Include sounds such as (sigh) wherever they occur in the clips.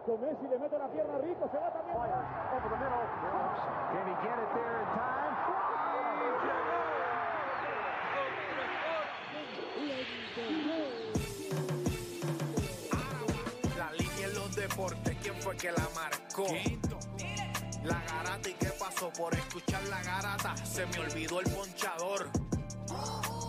hecho Messi, le mete la pierna rico, se va también. Over the middle. Can he get it there in time? La línea en los deportes, ¿quién fue que la marcó? La garata y qué pasó por escuchar la garata, se me olvidó el ponchador.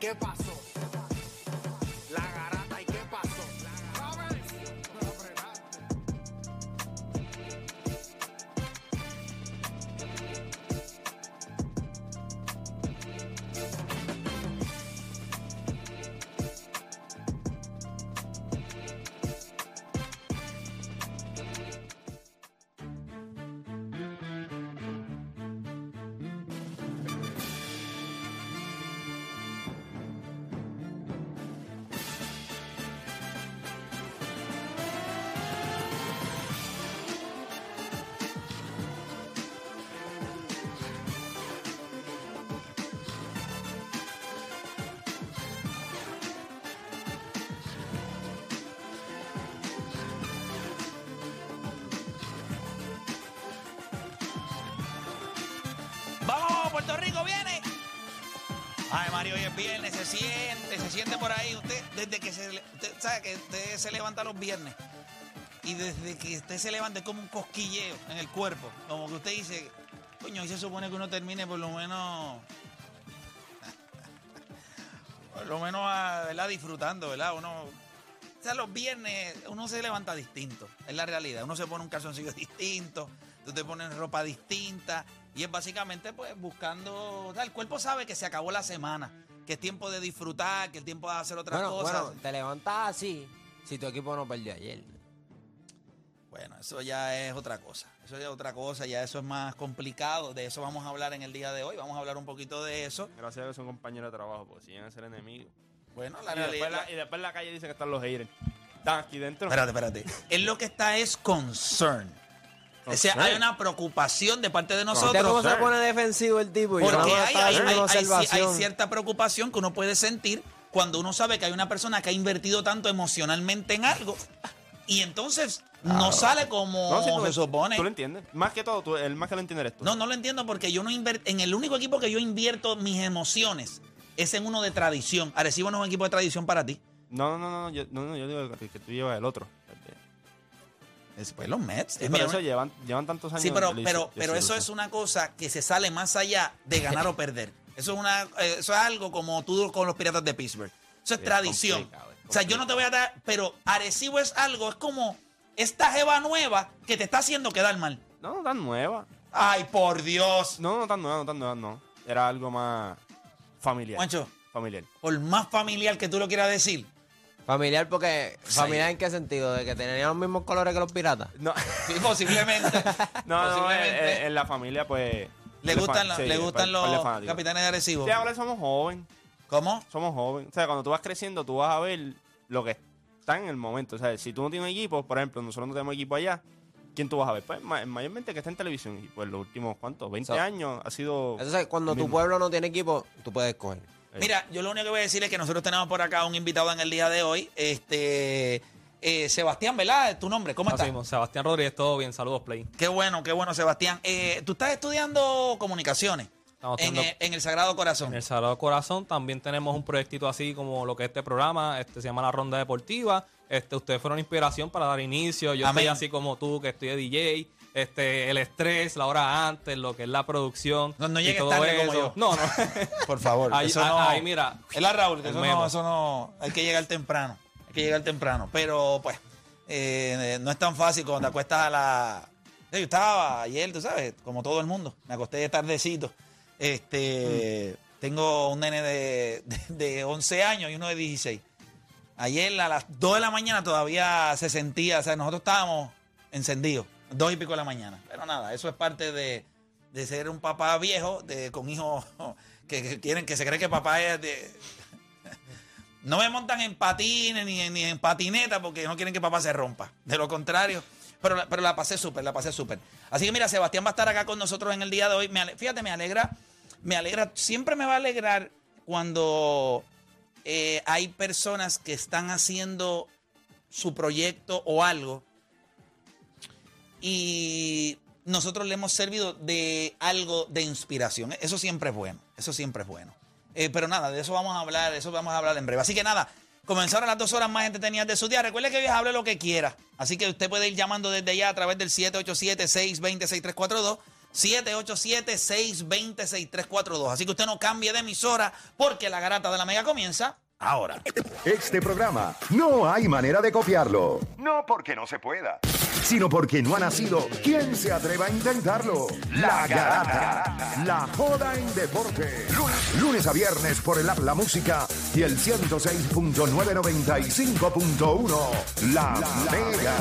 ¿Y qué Rico viene! Ay, Mario, hoy es viernes, se siente, se siente por ahí. Usted, desde que se, usted sabe que usted se levanta los viernes y desde que usted se levanta es como un cosquilleo en el cuerpo. Como que usted dice, coño, y se supone que uno termine por lo menos, (laughs) por lo menos, ah, ¿verdad? Disfrutando, ¿verdad? Uno, o sea, los viernes uno se levanta distinto, es la realidad. Uno se pone un calzoncillo (laughs) distinto, tú te pones ropa distinta y es básicamente pues buscando, o sea, el cuerpo sabe que se acabó la semana, que es tiempo de disfrutar, que es tiempo de hacer otras Bueno, cosas. bueno, te levantas así si tu equipo no perdió ayer. Bueno, eso ya es otra cosa. Eso ya es otra cosa, ya eso es más complicado. De eso vamos a hablar en el día de hoy. Vamos a hablar un poquito de eso. Gracias a que son compañeros de trabajo, porque si llegan a ser enemigos. Bueno, la Y después, realidad. la, y después en la calle dice que están los haters. Están aquí dentro. Espérate, espérate. Es lo que está es concern. O sea, hay una preocupación de parte de ¿Viste nosotros. cómo se pone defensivo el tipo? Porque no hay, hay- hay- hay cierta preocupación que uno puede sentir cuando uno sabe que hay una persona que ha invertido tanto emocionalmente en algo y entonces no sale como No, si tú, se supone. Tú lo entiendes. Más que todo, tú- el más que lo entiende eres tú. No, no lo entiendo porque yo no invierto. En el único equipo que yo invierto mis emociones es en uno de tradición. Arecibo no es un equipo de tradición para ti. No, no, no, no, yo, no, no, yo digo que tú llevas el otro. Es, pues los Mets. Sí, pero eso llevan, llevan tantos años. sí, pero, pero, pero eso es una cosa que se sale más allá de ganar o perder. Eso es, una, eh, eso es algo como tú con los piratas de Pittsburgh. Eso es tradición. complicado, o sea, yo no te voy a dar. Pero Arecibo es algo, es como esta jeva nueva que te está haciendo quedar mal. No, no tan nueva. Ay, por Dios. No, no tan nueva, no tan nueva, no. Era algo más familiar. Juancho, Familiar. por más familiar que tú lo quieras decir, Familiar porque... Sí. ¿Familiar en qué sentido? ¿De que tenían los mismos colores que los piratas? No, (laughs) sí, posiblemente. no, no posiblemente. en, en la familia, pues. Le gustan, sí, le gustan los capitanes de Arecibo. Sí, ahora somos jóvenes. ¿Cómo? Somos jóvenes. O sea, cuando tú vas creciendo, tú vas a ver lo que está en el momento. O sea, si tú no tienes equipo, por ejemplo, nosotros no tenemos equipo allá, ¿quién tú vas a ver? Pues ma- mayormente que está en televisión. Y pues los últimos, ¿cuántos? 20 So- años ha sido. Entonces, cuando tu pueblo no tiene equipo, tú puedes escoger. Mira, yo lo único que voy a decir es que nosotros tenemos por acá un invitado en el día de hoy. Este eh, Sebastián, ¿verdad? ¿Tu nombre? ¿Cómo estás? mismo, Sebastián Rodríguez, todo bien, saludos, Play. Qué bueno, qué bueno, Sebastián. Eh, Tú estás estudiando comunicaciones el- en el Sagrado Corazón. En el Sagrado Corazón también tenemos un proyectito así como lo que es este programa, este se llama La Ronda Deportiva. Este, ustedes fueron inspiración para dar inicio. Yo Amén. estoy así como tú, que estoy de DJ. Este, el estrés, la hora antes, lo que es la producción. No, no y todo tarde como eso. yo. No, no. (laughs) Por favor. Ahí- eso ahí- no, ahí, mira, Es la Raúl, que eso memo. no, eso no. Hay que llegar temprano. Hay que llegar temprano. Pero, pues, eh, no es tan fácil cuando te acuestas a la. Yo estaba ayer, tú sabes, como todo el mundo. Me acosté tardecito. Este. Tengo un nene de, de, de 11 años y uno de 16. Ayer a las 2 de la mañana todavía se sentía, o sea, nosotros estábamos encendidos, 2 y pico de la mañana. Pero nada, eso es parte de, de ser un papá viejo, de, con hijos (laughs) que, que quieren, que se cree que papá es de... (laughs) No me montan en patines ni, ni en patineta porque no quieren que papá se rompa. De lo contrario. Pero, pero la pasé súper, la pasé súper. Así que mira, Sebastián va a estar acá con nosotros en el día de hoy. Fíjate, me alegra, me alegra, siempre me va a alegrar cuando eh, hay personas que están haciendo su proyecto o algo y nosotros le hemos servido de algo de inspiración. Eso siempre es bueno, eso siempre es bueno. Eh, pero nada, de eso vamos a hablar, de eso vamos a hablar en breve. Así que nada, comenzaron las dos horas más entretenidas de su día. Recuerde que hoy hable lo que quiera. Así que usted puede ir llamando desde allá a través del 787-620-6342. 787-620-6342. Así que usted no cambie de emisora porque la garata de la mega comienza ahora. Este programa no hay manera de copiarlo. No porque no se pueda, sino porque no ha nacido quien se atreva a intentarlo. La Garata. La joda en deporte. Lunes, lunes a viernes por el app La Música y el 106.995.1. La, Mega.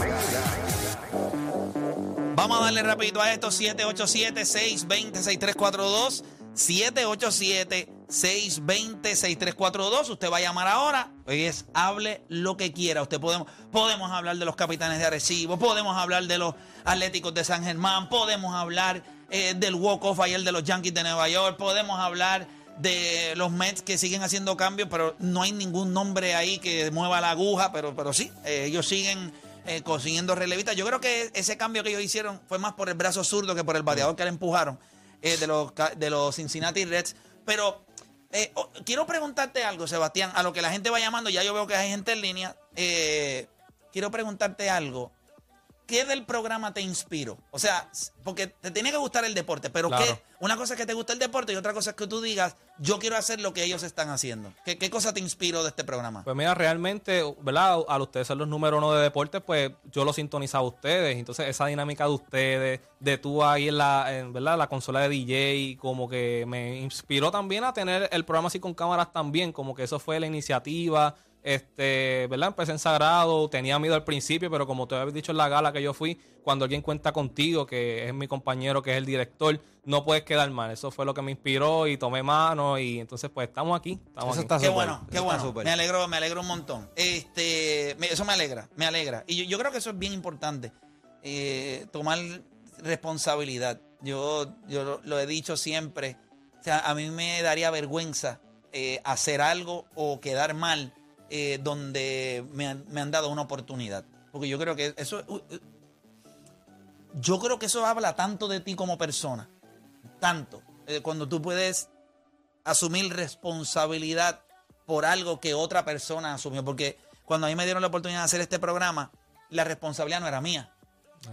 Vamos a darle rapidito a esto, 787-620-6342. 787-620-6342. Usted va a llamar ahora. Hoy es hable lo que quiera. Usted podemos, podemos hablar de los capitanes de Arecibo, podemos hablar de los Atléticos de San Germán, podemos hablar eh, del walk-off ayer de los Yankees de Nueva York, podemos hablar de los Mets que siguen haciendo cambios, pero no hay ningún nombre ahí que mueva la aguja, pero, pero sí, eh, ellos siguen eh, consiguiendo relevistas. Yo creo que ese cambio que ellos hicieron fue más por el brazo zurdo que por el bateador que le empujaron eh, de, los, de los Cincinnati Reds. Pero eh, quiero preguntarte algo, Sebastián, a lo que la gente va llamando, ya yo veo que hay gente en línea. eh, quiero preguntarte algo. ¿Qué del programa te inspiró? O sea, porque te tiene que gustar el deporte, pero Claro. ¿qué? Una cosa es que te gusta el deporte y otra cosa es que tú digas, yo quiero hacer lo que ellos están haciendo. ¿Qué, qué cosa te inspiró de este programa? Pues mira, realmente, ¿verdad? Al ustedes ser los número uno de deportes, pues yo lo sintonizaba a ustedes. Entonces, esa dinámica de ustedes, de tú ahí en la, en, ¿verdad? La consola de DJ, como que me inspiró también a tener el programa así con cámaras también, como que eso fue la iniciativa. Este, ¿verdad? Empecé en Sagrado, tenía miedo al principio, pero como te había dicho en la gala que yo fui, cuando alguien cuenta contigo, que es mi compañero, que es el director, no puedes quedar mal. Eso fue lo que me inspiró y tomé mano y entonces pues estamos aquí. Estamos Eso aquí. está Qué bueno, eso qué bueno. Me alegro, me alegro un montón. Este, me- eso me alegra, me alegra. Y yo, yo creo que eso es bien importante. eh, tomar responsabilidad. Yo, yo lo, lo he dicho siempre. O sea, a mí me daría vergüenza eh, hacer algo o quedar mal eh, donde me han, me han dado una oportunidad. Porque yo creo que eso. uh, uh, yo creo que eso habla tanto de ti como persona. Tanto. Eh, cuando tú puedes asumir responsabilidad por algo que otra persona asumió. Porque cuando a mí me dieron la oportunidad de hacer este programa, la responsabilidad no era mía.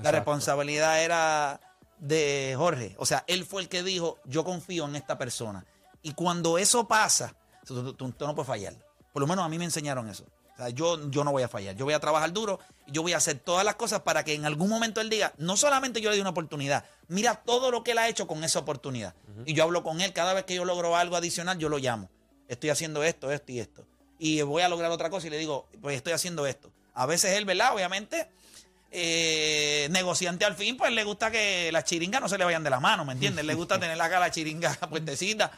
La responsabilidad era de Jorge. O sea, él fue el que dijo, yo confío en esta persona. Y cuando eso pasa, tú, tú- tú- tú no puedes fallar. Por lo menos a mí me enseñaron eso. O sea, yo, yo no voy a fallar. Yo voy a trabajar duro y yo voy a hacer todas las cosas para que en algún momento él diga, no solamente yo le di una oportunidad, mira todo lo que él ha hecho con esa oportunidad. Y yo hablo con él, cada vez que yo logro algo adicional, yo lo llamo. Estoy haciendo esto, esto y esto. Y voy a lograr otra cosa y le digo, pues estoy haciendo esto. A veces él, ¿verdad? Obviamente, eh, negociante al fin, pues le gusta que las chiringas no se le vayan de las manos, ¿me entiendes? Le gusta (laughs) tener acá la chiringa (laughs) puentecita.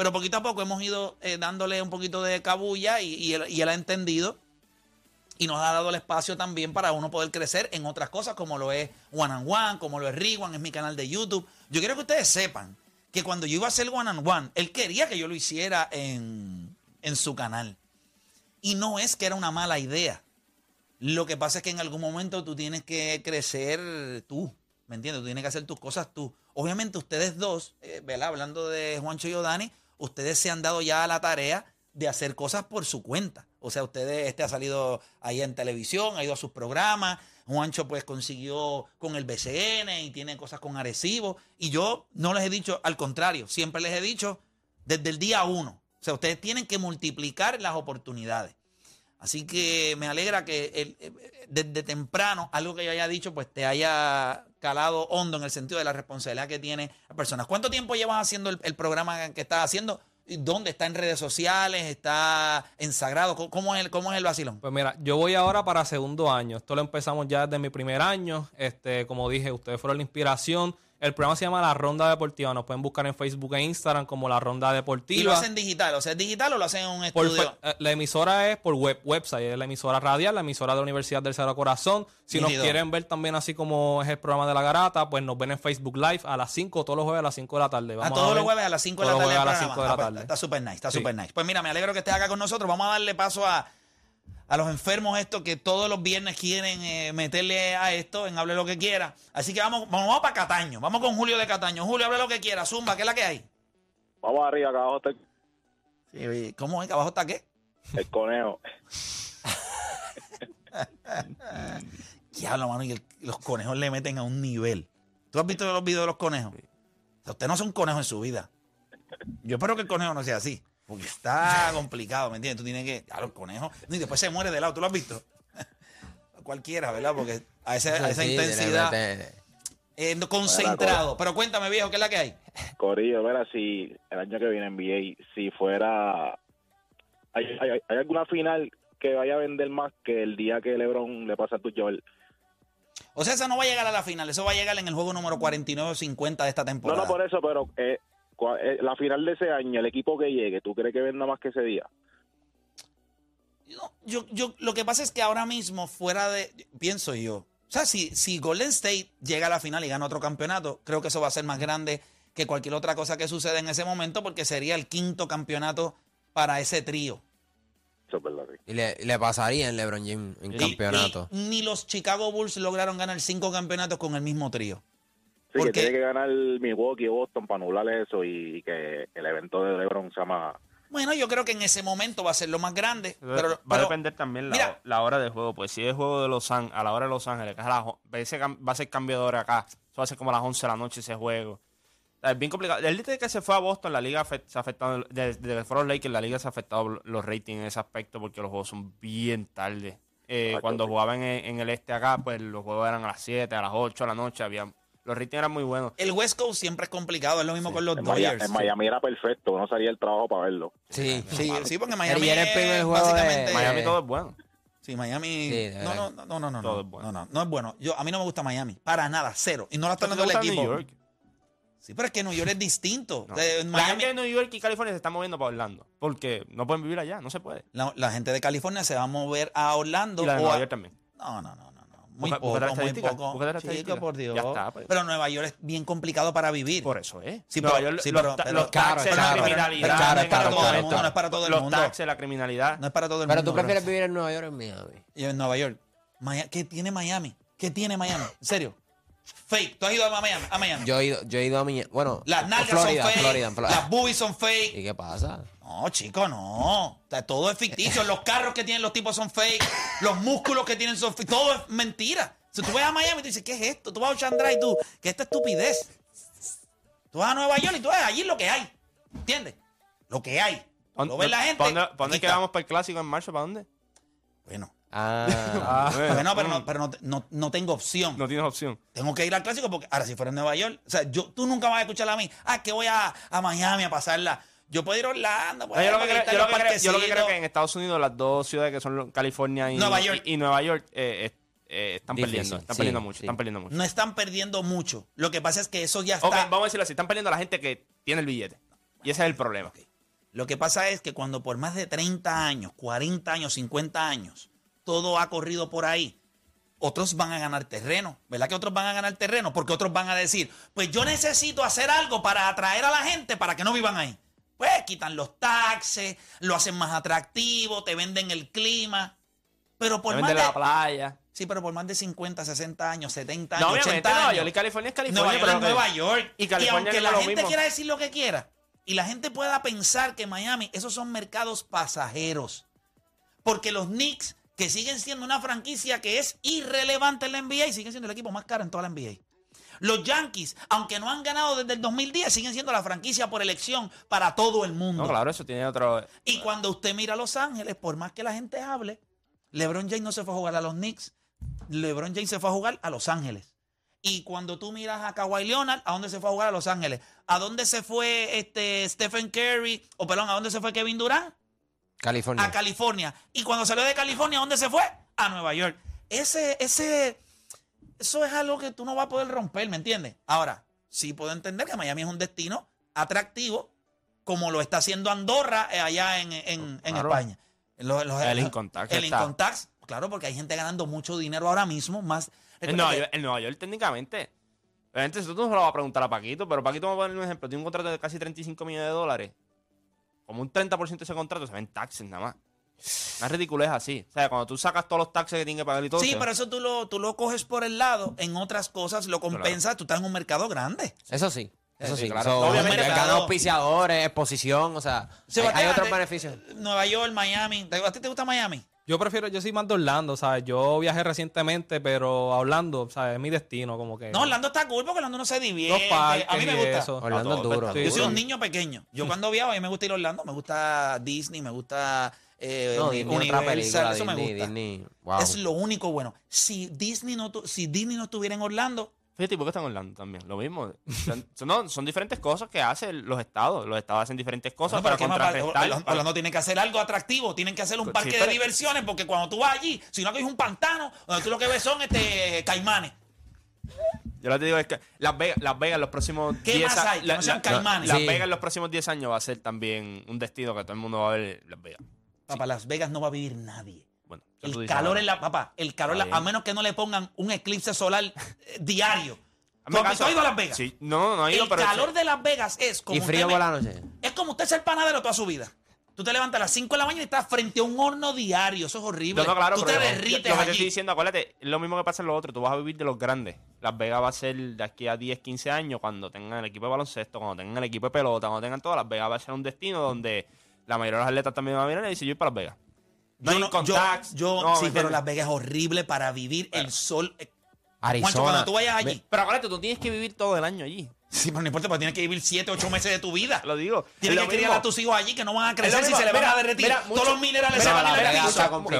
Pero poquito a poco hemos ido eh, dándole un poquito de cabulla y, él, y él ha entendido y nos ha dado el espacio también para uno poder crecer en otras cosas como lo es One and One, como lo es Rewan, es mi canal de YouTube. Yo quiero que ustedes sepan que cuando yo iba a hacer One and One, él quería que yo lo hiciera en, en su canal. Y no es que era una mala idea. Lo que pasa es que en algún momento tú tienes que crecer tú, ¿me entiendes? Tú tienes que hacer tus cosas tú. Obviamente ustedes dos, eh, ¿verdad? Hablando de Juancho y Odani, ustedes se han dado ya la tarea de hacer cosas por su cuenta. O sea, ustedes, este ha salido ahí en televisión, ha ido a sus programas. Juancho pues consiguió con el BCN y tiene cosas con Arecibo. Y yo no les he dicho, al contrario, siempre les he dicho desde el día uno. O sea, ustedes tienen que multiplicar las oportunidades. Así que me alegra que eh, desde temprano algo que yo haya dicho pues te haya calado hondo en el sentido de la responsabilidad que tiene la persona. ¿Cuánto tiempo llevas haciendo el, programa que estás haciendo? ¿Y ¿Dónde? ¿Está en redes sociales? ¿Está en Sagrado? ¿Cómo- ¿Cómo es el, cómo es el vacilón? Pues mira, yo voy ahora para segundo año. Esto lo empezamos ya desde mi primer año. Este, como dije, ustedes fueron la inspiración. El programa se llama La Ronda Deportiva. Nos pueden buscar en Facebook e Instagram como La Ronda Deportiva. ¿Y lo hacen digital? O sea, ¿es digital o lo hacen en un estudio? eh, la emisora es por web, website, es la emisora radial, la emisora de la Universidad del Cerro Corazón. Si nos quieren ver también así como es el programa de la garata, pues nos ven en Facebook Live a las 5, todos los jueves a las 5 de la tarde. A todos los jueves a las 5 de la todos tarde. los jueves a las 5 de la Ah, pues, tarde. Está súper nice, está Sí. súper nice. Pues mira, me alegro que estés acá con nosotros. Vamos a darle paso a, a los enfermos estos que todos los viernes quieren eh, meterle a esto en Hable lo que quiera. Así que vamos, vamos, para Cataño. Vamos con Julio de Cataño. Julio, hable lo que quiera. Zumba, ¿qué es la que hay? Vamos arriba, acá abajo está Sí, ¿Cómo es? ¿Que abajo está qué? el conejo. (laughs) Diablo, mano, y el- los conejos le meten a un nivel. ¿Tú has visto los videos de los conejos? O sea, usted no son conejos en su vida. Yo espero que el conejo no sea así. Porque está (laughs) complicado, ¿me entiendes? Tú tienes que. Ya, los conejos. Y después se muere de lado. ¿Tú lo has visto? (laughs) Cualquiera, ¿verdad? Porque a, ese- a esa Sí, intensidad. eh, concentrado. Pero cuéntame, viejo, ¿qué es la que hay? Corillo, mira, si el año que viene NBA, si fuera... ¿Hay, hay, hay alguna final que vaya a vender más que el día que LeBron le pasa a tu Joel? O sea, esa no va a llegar a la final. Eso va a llegar en el juego número 49 o 50 de esta No, temporada. no por eso, pero eh, la final de ese año, el equipo que llegue, ¿tú crees que venda más que ese día? No, yo, yo, lo que pasa es que ahora mismo, fuera de. Pienso yo. O sea, si, si Golden State llega a la final y gana otro campeonato, creo que eso va a ser más grande que cualquier otra cosa que suceda en ese momento, porque sería el quinto campeonato para ese trío. Eso es verdad, sí. Y le, pasaría en LeBron James en Y- campeonato. y ni los Chicago Bulls lograron ganar cinco campeonatos con el mismo trío. Sí, ¿Por que qué? tiene que ganar Milwaukee o Boston para anular eso y que el evento de LeBron sea más... Bueno, yo creo que en ese momento va a ser lo más grande. Pero, va a pero- depender también la, mira. la hora del juego. Pues si es juego de Los Ángeles, a la hora de Los Ángeles, que es a las o- ese cam- va a ser cambio de hora acá. Eso va a ser como a las 11 de la noche ese juego. Es bien complicado. El día que se fue a Boston, la liga se ha afectado. Desde que fueron los Lakers, la liga se ha afectado los ratings en ese aspecto porque los juegos son bien tarde. Eh, cuando jugaban en, en el este acá, pues los juegos eran a las 7, a las 8 de la noche. Había, los ratings eran muy buenos. el West Coast siempre es complicado. Es lo mismo con los En, Dodgers. en Miami era perfecto, no salía el trabajo para verlo. Sí. Sí, sí, porque Miami Ayer el es primer juego de- básicamente... Miami todo es bueno. Sí, Miami. Sí, no, no, no, no, no, Todo no, es bueno. no, no, no es bueno. Yo, a mí no me gusta Miami. Para nada, cero. Y no la está ¿Te dando el equipo. New York? Sí, pero es que New York es (laughs) distinto. No. De- La Miami, gente de New York y California se está moviendo para Orlando. Porque no pueden vivir allá, no se puede. la, la gente de California se va a mover a Orlando. Y la de o Nueva a- York también. No, no, no, no. Muy poco, la muy poco. la Chico, por Dios. Ya está, pues. Pero Nueva York es bien complicado para vivir. Por eso es. Sí, Nueva pero- York, sí, los, pero- pero- los taxes, es la criminalidad. no es para todo el mundo, no es para todo el los mundo. taxes, la criminalidad. No es para todo el Pero mundo. tú bro. prefieres vivir en Nueva York o en Miami. Y en Nueva York. ¿Qué tiene Miami? ¿Qué tiene Miami? ¿En serio? Fake. ¿Tú has ido a Miami? A Miami. Yo he ido, yo he ido a mi. Bueno, Las nalgas Florida, son fake. Florida, en Florida. Las boobies son (laughs) fake. ¿Y qué pasa? No, chico, no. O sea, todo es ficticio. Los carros que tienen los tipos son fake. Los músculos que tienen son fake. Todo es mentira. Si tú vas a Miami y tú dices, ¿qué es esto? Tú vas a Chandra y tú, ¿qué es esta estupidez? Tú vas a Nueva York y tú ves allí lo que hay. ¿Entiendes? Lo que hay. Lo ve la gente. ¿Para dónde, pa' dónde aquí que está. vamos para el clásico en marzo? ¿Para dónde? Bueno. Ah, (laughs) Bueno, pero, no, pero no, no- no tengo opción. No tienes opción. Tengo que ir al clásico porque ahora si fuera en Nueva York, o sea, yo, tú nunca vas a escuchar a mí, ah, que voy a, a Miami a pasarla. Yo puedo ir a Orlando, yo, lo que creo, yo, lo que creo, yo lo que creo parquecitos. que en Estados Unidos las dos ciudades que son California y Nueva York. y, y Nueva York eh, eh, eh, están Difícil, perdiendo. Están sí, perdiendo mucho. sí. Están perdiendo mucho. no están perdiendo mucho. Lo que pasa es que eso ya está. Ok, vamos a decirlo así. Están perdiendo a la gente que tiene el billete. Y ese es el problema. Lo que pasa es que cuando por más de 30 años, 40 años, 50 años, todo ha corrido por ahí, otros van a ganar terreno. ¿Verdad que otros van a ganar terreno? Porque otros van a decir, pues yo necesito hacer algo para atraer a la gente para que no vivan ahí. Pues quitan los taxes, lo hacen más atractivo, te venden el clima. Pero por Deben más de la playa. sí, pero por más de 50, 60 años, 70 No, años, obviamente 80 Nueva años. York y California es California. Nueva York es Nueva York. Y California aunque no es la gente mismo. quiera decir lo que quiera y la gente pueda pensar que Miami, esos son mercados pasajeros. Porque los Knicks que siguen siendo una franquicia que es irrelevante en la NBA y siguen siendo el equipo más caro en toda la NBA. Los Yankees, aunque no han ganado desde el 2010, siguen siendo la franquicia por elección para todo el mundo. No, claro, eso tiene otro. Y cuando usted mira a Los Ángeles, por más que la gente hable, LeBron James no se fue a jugar a los Knicks, LeBron James se fue a jugar a Los Ángeles. Y cuando tú miras a Kawhi Leonard, ¿a dónde se fue a jugar a Los Ángeles? ¿A dónde se fue este Stephen Curry? O perdón, ¿a dónde se fue Kevin Durant? California. A California. Y cuando salió de California, ¿a dónde se fue? A Nueva York. Ese, ese, eso es algo que tú no vas a poder romper, ¿me entiendes? Ahora, sí puedo entender que Miami es un destino atractivo, como lo está haciendo Andorra eh, allá en, en- en. España. Los- los- El income tax El está. income tax, claro, porque hay gente ganando mucho dinero ahora mismo, más... En Nueva, York, en Nueva York, técnicamente. Obviamente, eso tú no se lo vas a preguntar a Paquito, pero Paquito me va a poner un ejemplo. Tiene un contrato de casi 35 millones de dólares. Como un 30% de ese contrato se ven taxes nada más. Una ridiculez así. O sea, cuando tú sacas todos los taxes que tienes que pagar y todo. Sí, pero eso tú lo, tú lo coges por el lado, en otras cosas lo compensas, tú estás en un mercado grande. Eso sí. Eso Sí, sí. claro. Eso, Obviamente, auspiciadores, exposición, o sea, Sí, hay, otros beneficios. Nueva York, Miami. ¿A ti te gusta Miami? Yo prefiero, yo soy más de Orlando, ¿sabes? Yo viajé recientemente, pero Orlando, ¿sabes? Es mi destino, como que. No, Orlando está cool porque Orlando no se divierte. Parques a mí me gusta. eso. Orlando es duro. sí, Yo soy un niño pequeño. Yo cuando viajo, a mí me gusta ir a Orlando. Me gusta Disney, me gusta eh, No, Disney, otra Universal. película, eso me gusta. Disney. Wow. Es lo único bueno. Si Disney no, tu- si Disney no estuviera en Orlando, Fíjate, ¿por qué están hablando también? Lo mismo. Son, son- no, son diferentes cosas que hacen los estados. Los estados hacen diferentes cosas pero para ¿qué más contrarrestar. Orlando, Orlando tiene que hacer algo atractivo. Tienen que hacer un Sí, parque de diversiones porque cuando tú vas allí, si no que es un pantano, donde tú lo que ves son este caimanes. Yo lo que te digo es que Las Vegas, Las Vegas en los próximos ¿Qué 10 más a- hay? Que la- no sean la- caimanes. Las Sí. Vegas en los próximos 10 años va a ser también un destino que todo el mundo va a ver Las Vegas. Papá, Las Vegas no va a vivir nadie. Bueno, El calor en la, papá, el calor, en la- a menos que no le pongan un eclipse solar eh, diario. ¿Tú has- tú caso. has ido a Las Vegas? Sí, no, no he ido, el pero... calor de Las Vegas es como Y frío usted por la noche. Es como usted ser panadero toda su vida. Tú te levantas a las 5 de la mañana y estás frente a un horno diario. Eso es horrible. No, no, claro, tú te pero yo- derrites Lo que te allí. estoy diciendo, acuérdate, es lo mismo que pasa en lo otro. Tú vas a vivir de los grandes. Las Vegas va a ser de aquí a 10, 15 años, cuando tengan el equipo de baloncesto, cuando tengan el equipo de pelota, cuando tengan todo, Las Vegas va a ser un destino donde la mayoría de los atletas también van a venir y dicen, yo voy para Las Vegas. No yo hay no- con yo- yo- no, sí, ¿me pero entiendes? Las Vegas es horrible para vivir el sol. Eh, Arizona. Juancho, cuando tú vayas allí. Pero acuérdate, tú tienes que vivir todo el año allí. Sí, pero no importa, porque tienes que vivir 7, 8 meses de tu vida. Te lo digo. Tienes Es que lo criar mismo. a tus hijos allí que no van a lo crecer si mismo. se le van Mira, a derretir. mira, Todos los minerales mira, se van a la Vegas derretir.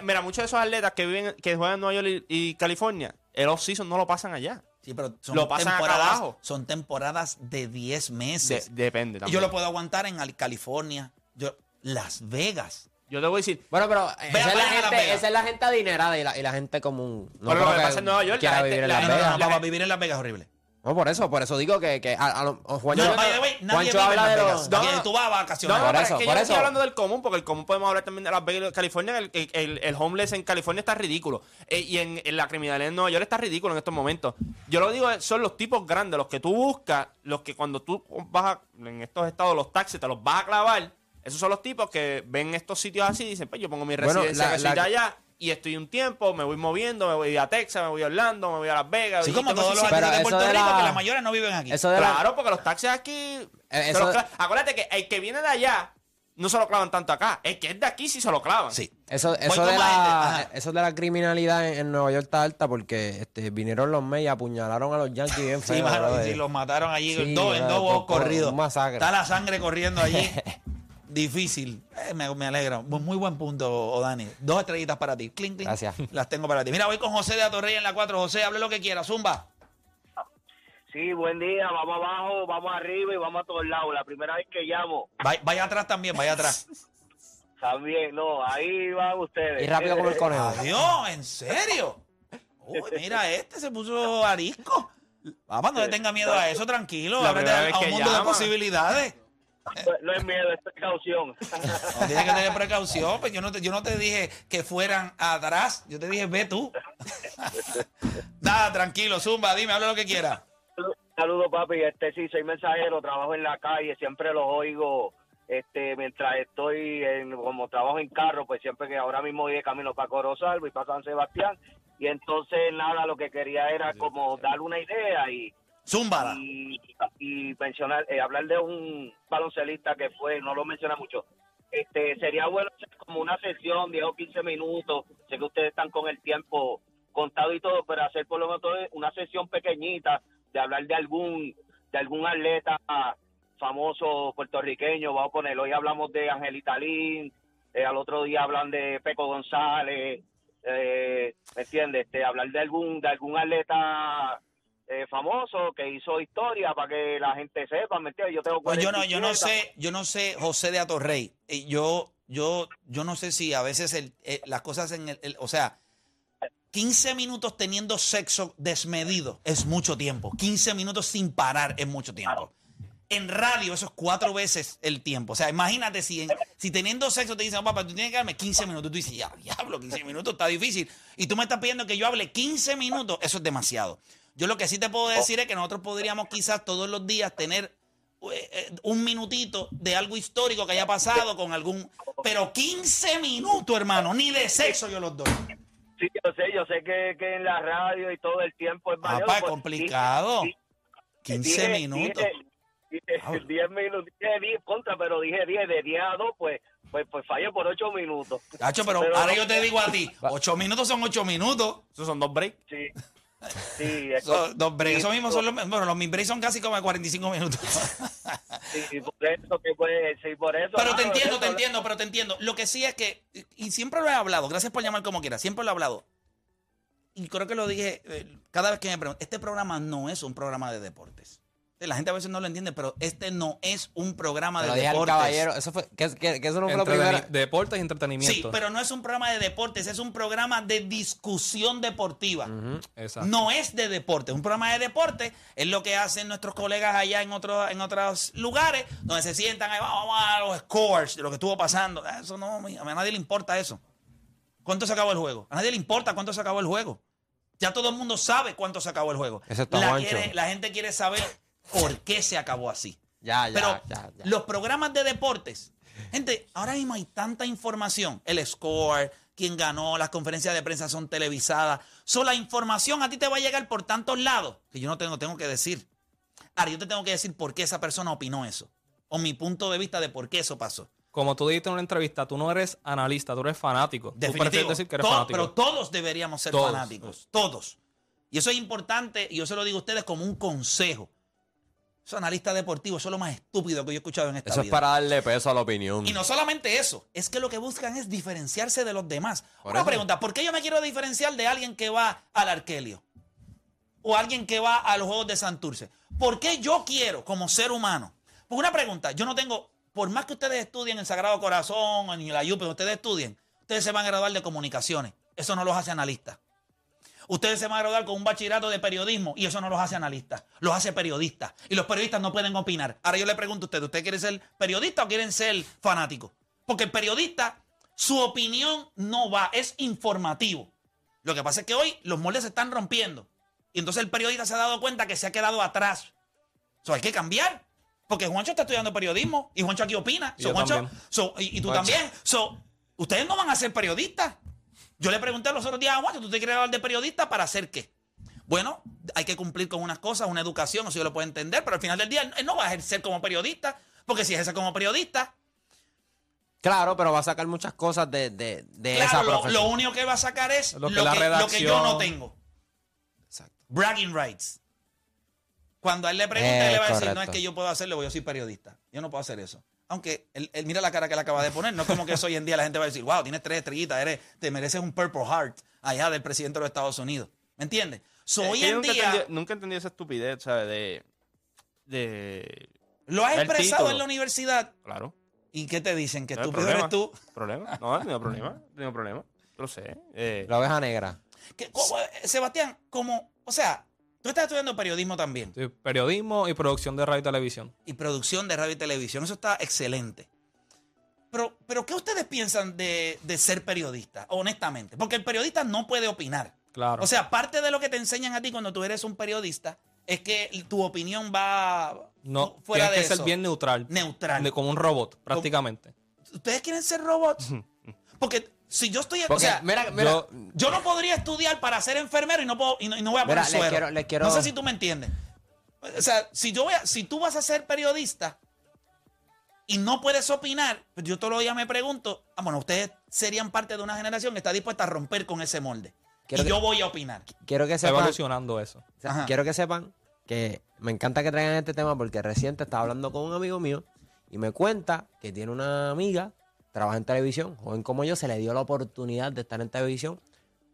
no, mira, muchos de esos atletas que viven, que juegan en Nueva York y, y California, el off-season no lo pasan allá. Sí, pero son Lo pasan acá temporadas, abajo. son temporadas de 10 De- meses. depende Y también. yo lo puedo aguantar en Al- California, yo, Las Vegas. Yo te voy a decir, Bueno, pero esa, es la a gente, Vegas. esa es la gente adinerada y la, y la gente común. No Pero lo creo que pasa en Nueva York, quiera la vivir gente- en la Las No, no, no, Vegas. no, vivir en Las Vegas es horrible. No, por eso, por eso digo que, que a, a lo- Juan No, nadie Juancho vive en habla Las de Vegas. los... No, no. tú vas a No, vacacionar. no, por eso, es que por yo estoy eso. hablando del común, porque el común podemos hablar también de Las Vegas California. El, el, el- el homeless en California está ridículo. Eh, y en, en la criminalidad en Nueva York está ridículo en estos momentos. Yo lo digo, son los tipos grandes, los que tú buscas, los que cuando tú vas a- en estos estados, los taxis te los vas a clavar. Esos son los tipos que ven estos sitios así y dicen, pues yo pongo mi Bueno, residencia la- que soy la- de allá y estoy un tiempo, me voy moviendo, me voy a Texas, me voy a Orlando, me voy a Las Vegas. Sí, y como todos los artistas de Puerto de Rico, la- que la mayoría no viven aquí. Eso de la- Claro, porque los taxis aquí. Eh, se eso los cla- Acuérdate que el que viene de allá no se lo clavan tanto acá. El que es de aquí sí se lo clavan. Sí. Eso, eso, de la, ajá. eso de la criminalidad en, en Nueva York está alta porque este, vinieron los Mets y apuñalaron a los Yankees bien (laughs) Sí, feo. los mataron allí Sí, en dos, en dos corridos. Está la sangre corriendo allí. (laughs) Difícil. Eh, me, me alegra. Muy buen punto, Odani. Dos estrellitas para ti. Clink, clink. Gracias. (laughs) Las tengo para ti. Mira, voy con José de Atorrey en la 4. José, hable lo que quiera. Zumba. Sí, buen día, vamos abajo, vamos arriba y vamos a todos lados. La primera vez que llamo, Vaya, vaya atrás también, vaya atrás. (laughs) también, no, ahí van ustedes. Y rápido como el (laughs) conejo. Adiós, ¿en serio? Uy, mira, este se puso arisco. Papá, no le tenga miedo a eso, tranquilo. Ábrete a, un mundo de posibilidades. No es miedo, es precaución. (laughs) No, tienes que tener precaución, pues yo no, te, yo no te dije que fueran atrás, yo te dije ve tú. (laughs) Nada, tranquilo, Zumba, dime, habla lo que quiera. Saludos, papi. Este sí, soy mensajero, trabajo en la calle, siempre los oigo. Este, mientras estoy en, como trabajo en carro, pues siempre que ahora mismo voy de camino para Corozal, voy para San Sebastián. Y entonces, nada, lo que quería era como dar una idea y, Zúmbala. y, mencionar, eh, hablar de un baloncelista que fue, no lo menciona mucho, este, sería bueno hacer como una sesión, 10 o 15 minutos. Sé que ustedes están con el tiempo contado y todo, pero hacer por lo menos una sesión pequeñita de hablar de algún de algún atleta famoso puertorriqueño. Vamos a poner, hoy hablamos de Angelita Lin, eh, al otro día hablan de Peco González, eh, ¿me entiendes? Este, hablar de algún de algún atleta eh, famoso que hizo historia para que la gente sepa, ¿me entiendes? Yo tengo Pues yo no, yo no 47, sé, yo no sé, José de Atorrey. eh, Yo, yo, yo no sé si a veces el- eh, las cosas en el, el- o sea, 15 minutos teniendo sexo desmedido es mucho tiempo. 15 minutos sin parar es mucho tiempo. En radio eso es cuatro veces el tiempo. O sea, imagínate si, en- si teniendo sexo te dicen, "Oh, papá, tú tienes que darme 15 minutos. Tú dices, ya, diablo, 15 minutos está difícil. Y tú me estás pidiendo que yo hable 15 minutos. Eso es demasiado. Yo lo que sí te puedo decir es que nosotros podríamos quizás todos los días tener eh, eh, un minutito de algo histórico que haya pasado con algún... Pero 15 minutos, hermano, ni de sexo yo los doy. Sí, yo sé, yo sé que, que en la radio y todo el tiempo es valioso. Papá, es pues, complicado. dije- 15 dije- minutos. Dije, dije 10 minutos, dije 10 contra, pero dije 10, de 10 a 2, pues, pues, pues fallé por 8 minutos. Cacho, pero, Pero ahora no- yo te digo a ti, 8 minutos son 8 minutos. Esos son dos breaks. Sí, sí, (laughs) So, dos breaks. sí, Eso mismo son los, bueno, los breaks son casi como de 45 minutos. (laughs) Sí, por eso que puede, sí, por eso. Pero te entiendo, te entiendo, pero te entiendo. Lo que sí es que, y siempre lo he hablado, gracias por llamar como quieras, siempre lo he hablado. Y creo que lo dije eh, cada vez que me preguntan, este programa no es un programa de deportes. La gente a veces no lo entiende, pero este no es un programa Te lo de deportes. caballero. Eso fue, que, que, que eso no fue lo primero. Deportes y Sí, entretenimiento. pero no es un programa de deportes, es un programa de discusión deportiva. Exacto. No es de deporte. Un programa de deporte es lo que hacen nuestros colegas allá en, otros en otros lugares, donde se sientan, ahí, vamos a los scores de lo que estuvo pasando. Eso no, a nadie le importa eso. ¿Cuánto se acabó el juego? A nadie le importa cuánto se acabó el juego. Ya todo el mundo sabe cuánto se acabó el juego. La, quiere- la gente quiere saber por qué se acabó así. Ya, ya, Pero ya, ya. los programas de deportes, gente, ahora mismo hay tanta información. El score, quién ganó, las conferencias de prensa son televisadas. So, la información a ti te va a llegar por tantos lados que yo no tengo, tengo que decir. Ahora, yo te tengo que decir por qué esa persona opinó eso. O mi punto de vista de por qué eso pasó. Como tú dijiste en una entrevista, tú no eres analista, tú eres fanático. Tú Definitivo. decir que eres fanático. Pero todos deberíamos ser Todos. fanáticos. Todos. Y eso es importante, y yo se lo digo a ustedes como un consejo. Esos analistas deportivos, eso es lo más estúpido que yo he escuchado en esta Eso es vida. para darle peso a la opinión. Y no solamente eso, es que lo que buscan es diferenciarse de los demás. Por Una eso. pregunta, ¿por qué yo me quiero diferenciar de alguien que va al Arkelio? O alguien que va a los Juegos de Santurce. ¿Por qué yo quiero, como ser humano? Porque una pregunta, yo no tengo, por más que ustedes estudien el Sagrado Corazón o en la UP, ustedes estudien, ustedes se van a graduar de comunicaciones. Eso no los hace analistas. Ustedes se van a graduar con un bachillerato de periodismo y eso no los hace analistas, los hace periodistas. Y los periodistas no pueden opinar. Ahora yo le pregunto a ustedes, ¿ustedes quieren ser periodistas o quieren ser fanáticos? Porque el periodista, su opinión no va, es informativo. Lo que pasa es que hoy los moldes se están rompiendo. Y entonces el periodista se ha dado cuenta que se ha quedado atrás. Eso hay que cambiar. Porque Juancho está estudiando periodismo y Juancho aquí opina. So, Juancho- so, y, y tú Juancho. también. So, ustedes no van a ser periodistas. Yo le pregunté los otros días a Juancho, ¿tú te quieres hablar de periodista para hacer qué? Bueno, hay que cumplir con unas cosas, una educación, eso yo lo puedo entender, pero al final del día él no va a ejercer como periodista, porque si ejerce como periodista, Claro, pero va a sacar muchas cosas de, de, de esa claro, lo, profesión. lo único que va a sacar es Lo lo que lo yo no tengo. Exacto. Bragging rights. Cuando a él le pregunte, Eh, él le va a decir, no es que yo puedo hacerlo, yo soy periodista. Yo no puedo hacer eso. Aunque él, él mira la cara que le acaba de poner, no es como que eso hoy en día la gente va a decir, wow, tienes tres estrellitas, eres, te mereces un Purple Heart allá del presidente de los Estados Unidos. ¿Me entiendes? So, hoy en nunca, día entendí, nunca entendí esa estupidez, ¿sabes? De. De. lo has expresado título. en la universidad. Claro. ¿Y qué te dicen? Que No estúpido problema. eres tú. ¿Problema? No, no tengo problema. No tengo problema. Lo sé. Eh, La oveja negra. Que- como- Sebastián, como, o sea, tú estás estudiando periodismo también. Sí, periodismo y producción de radio y televisión. y producción de radio y televisión. Eso está excelente. Pero, pero ¿qué ustedes piensan de, de ser periodista? Honestamente. Porque el periodista no puede opinar. Claro. O sea, parte de lo que te enseñan a ti cuando tú eres un periodista es que tu opinión va no, fuera de que eso. ser bien neutral. neutral. como un robot, prácticamente. ¿Ustedes quieren ser robots? (laughs) Porque si yo estoy... Porque, o sea, mira, mira, yo- yo no podría estudiar para ser enfermero y no, puedo, y no, y no voy a Mira, poner les suero. quiero- les quiero- No sé si tú me entiendes. O sea, si, yo voy a- si tú vas a ser periodista, y no puedes opinar, pues yo todos los días me pregunto, ah, bueno, ustedes serían parte de una generación que está dispuesta a romper con ese molde. Quiero y que- yo voy a opinar. Quiero que Está sepan, evolucionando eso. o sea, Ajá. quiero que sepan que me encanta que traigan este tema porque reciente estaba hablando con un amigo mío y me cuenta que tiene una amiga, trabaja en televisión, joven como yo, se le dio la oportunidad de estar en televisión,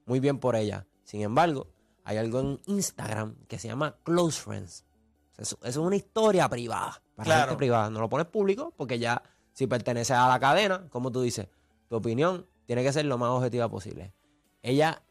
muy bien por ella. Sin embargo, hay algo en Instagram que se llama Close Friends. Eso, eso es una historia privada, para Claro. gente privada. No lo pones público porque ya si pertenece a la cadena, como tú dices, tu opinión tiene que ser lo más objetiva posible. Ella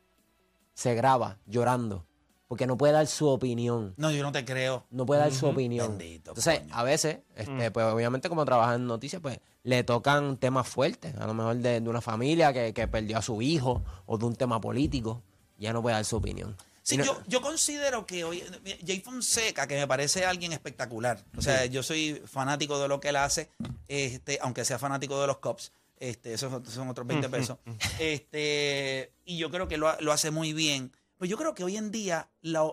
se graba llorando porque no puede dar su opinión. No, yo no te creo. No puede dar su opinión. Bendito, Entonces, coño. a veces, este, pues obviamente como trabaja en noticias, pues le tocan temas fuertes. A lo mejor de, de una familia que, que perdió a su hijo o de un tema político. Ya no puede dar su opinión. Sí, no- yo, yo considero que hoy Jay Fonseca, que me parece alguien espectacular. O sea, yo soy fanático de lo que él hace, este, aunque sea fanático de los cops. Este, esos son- otros 20 pesos. Este, y yo creo que lo, lo hace muy bien. Pero yo creo que hoy en día la,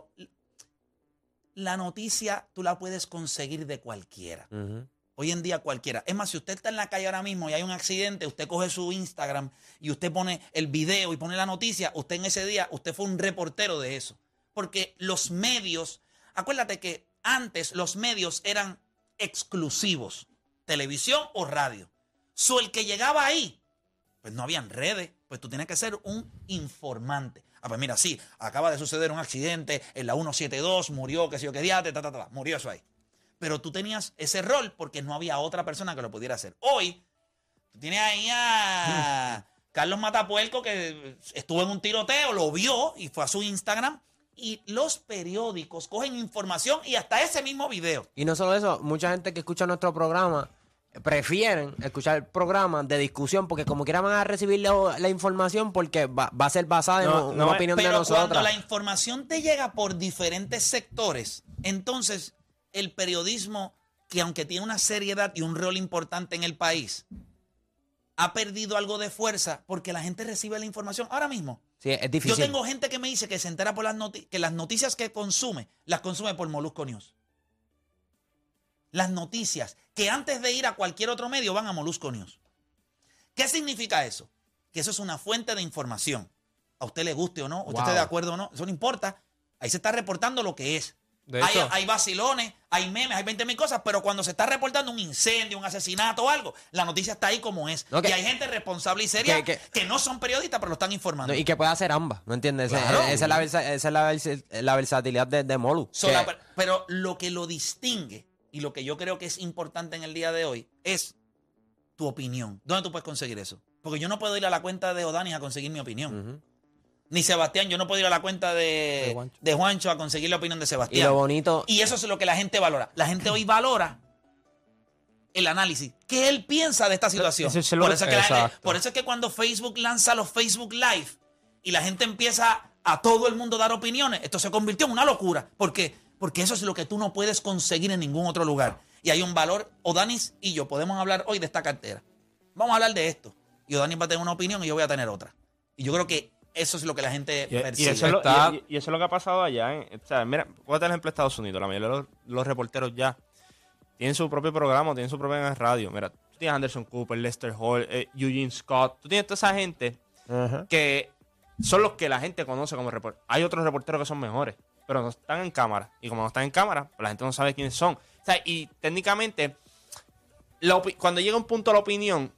la noticia tú la puedes conseguir de cualquiera. Ujú. Hoy en día cualquiera. Es más, si usted está en la calle ahora mismo y hay un accidente, usted coge su Instagram y usted pone el video y pone la noticia, usted en ese día, usted fue un reportero de eso. Porque los medios, acuérdate que antes los medios eran exclusivos, televisión o radio. So, el que llegaba ahí, pues no habían redes, pues tú tienes que ser un informante. Ah, pues mira, sí, acaba de suceder un accidente en la 172, murió, qué sé yo, qué día, ta, ta, ta, murió eso ahí pero tú tenías ese rol porque no había otra persona que lo pudiera hacer. Hoy, tú tienes ahí a (laughs) Carlos Matapuerco que estuvo en un tiroteo, lo vio y fue a su Instagram. Y los periódicos cogen información y hasta ese mismo video. Y no solo eso, mucha gente que escucha nuestro programa prefieren escuchar programas de discusión porque como quiera van a recibir la, la información porque va, va a ser basada en No, una no, opinión de Pero cuando nosotros. la información te llega por diferentes sectores, entonces el periodismo, que aunque tiene una seriedad y un rol importante en el país, ha perdido algo de fuerza porque la gente recibe la información ahora mismo. Sí, es Yo difícil. tengo gente que me dice que se entera por las noticias, que las noticias que consume, las consume por Molusco News. Las noticias que antes de ir a cualquier otro medio van a Molusco News. ¿Qué significa eso? Que eso es una fuente de información. A usted le guste o no, usted Wow. esté de acuerdo o no, eso no importa. Ahí se está reportando lo que es. De hay, hecho- hay vacilones, hay memes, hay 20 mil cosas, pero cuando se está reportando un incendio, un asesinato o algo, la noticia está ahí como es. No, que- y hay gente responsable y seria que- no son periodistas, pero lo están informando. No, y que puede hacer ambas, ¿no entiendes? Ese- Claro. Esa, es la, versa- esa es la, la versatilidad de, de Molu. So, que- la- pero lo que lo distingue y lo que yo creo que es importante en el día de hoy es tu opinión. ¿Dónde tú puedes conseguir eso? Porque yo no puedo ir a la cuenta de Odanis a conseguir mi opinión. Ujú. Ni Sebastián, yo no puedo ir a la cuenta de, De Juancho. de Juancho a conseguir la opinión de Y Sebastián. lo bonito, Y eso es lo que la gente valora. La gente hoy valora el análisis. ¿Qué él piensa de esta situación? Es por, eso es que la por eso es que cuando Facebook lanza los Facebook Live y la gente empieza a todo el mundo dar opiniones, esto se convirtió en una locura. ¿Por qué? Porque eso es lo que tú no puedes conseguir en ningún otro lugar. Y hay un valor. Odanis y yo podemos hablar hoy de esta cartera. Vamos a hablar de esto. Y Odanis va a tener una opinión y yo voy a tener otra. Y yo creo que eso es lo que la gente Y, y percibe. eso lo, y- y eso es lo que ha pasado allá. en- o sea, mira, voy a dar el ejemplo de Estados Unidos. La mayoría de los, los reporteros ya tienen su propio programa, tienen su propia radio. Mira, tú tienes Anderson Cooper, Lester Hall, eh, Eugene Scott. Tú tienes toda esa gente que son los que la gente conoce como reporteros. Hay otros reporteros que son mejores, pero no están en cámara. Y como no están en cámara, pues la gente no sabe quiénes son. O sea, y técnicamente, la cuando llega un punto a la opinión,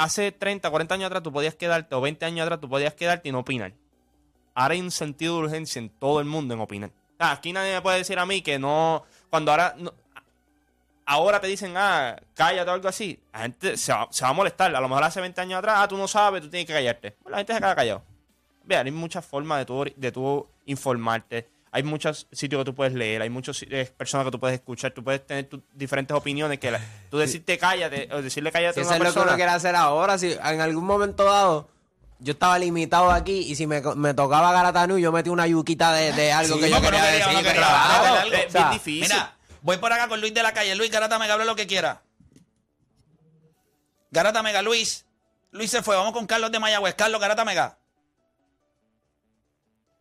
hace 30, 40 años atrás tú podías quedarte, o 20 años atrás tú podías quedarte y no opinar. Ahora hay un sentido de urgencia en todo el mundo en opinar. Aquí nadie me puede decir a mí que no. Cuando ahora. ahora te dicen, ah, cállate o algo así. La gente se va, se va a molestar. A lo mejor hace 20 años atrás, ah, tú no sabes, tú tienes que callarte. Pues la gente se queda callado. Vean, hay muchas formas de tú, de tú informarte. Hay muchos sitios que tú puedes leer, hay muchas personas que tú puedes escuchar, tú puedes tener tus diferentes opiniones. que la- Tú decirte cállate o decirle cállate Si a eso una es lo que uno quiere hacer ahora, si en algún momento dado yo estaba limitado aquí y si me, me tocaba Garatanu, yo metí una yuquita de, de algo Sí, que yo quería no quería, decir. no quería, algo. Es O sea, bien difícil. Mira, voy por acá con Luis de la calle. Luis Garata Mega, hable lo que quiera. Garata Mega, Luis. Luis se fue. Vamos con Carlos de Mayagüez. Carlos, Garata Mega.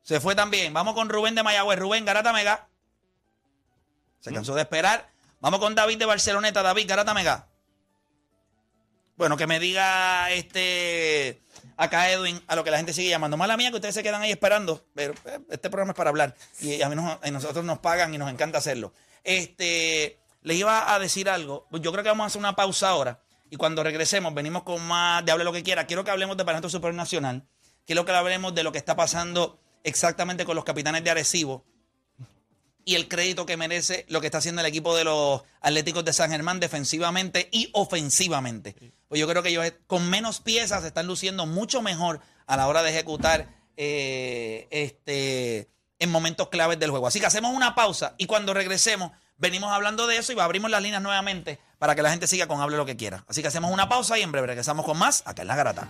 Se fue también. Vamos con Rubén de Mayagüez. Rubén, Garata Mega. Se cansó de esperar. Vamos con David de Barceloneta. David, Garata Mega. Bueno, que me diga este acá Edwin a lo que la gente sigue llamando. Mala mía que ustedes se quedan ahí esperando, pero eh, este programa es para hablar y a mí nos- a nosotros nos pagan y nos encanta hacerlo. Este, les iba a decir algo. Yo creo que vamos a hacer una pausa ahora y cuando regresemos venimos con más de hable lo que quiera. Quiero que hablemos de Balance Supernacional. Quiero que hablemos de lo que está pasando exactamente con los capitanes de Arecibo y el crédito que merece lo que está haciendo el equipo de los Atléticos de San Germán defensivamente y ofensivamente. Pues yo creo que ellos con menos piezas están luciendo mucho mejor a la hora de ejecutar eh, este, en momentos claves del juego. Así que hacemos una pausa y cuando regresemos venimos hablando de eso y abrimos las líneas nuevamente para que la gente siga con hable lo que quiera. Así que hacemos una pausa y en breve regresamos con más acá en La Garata.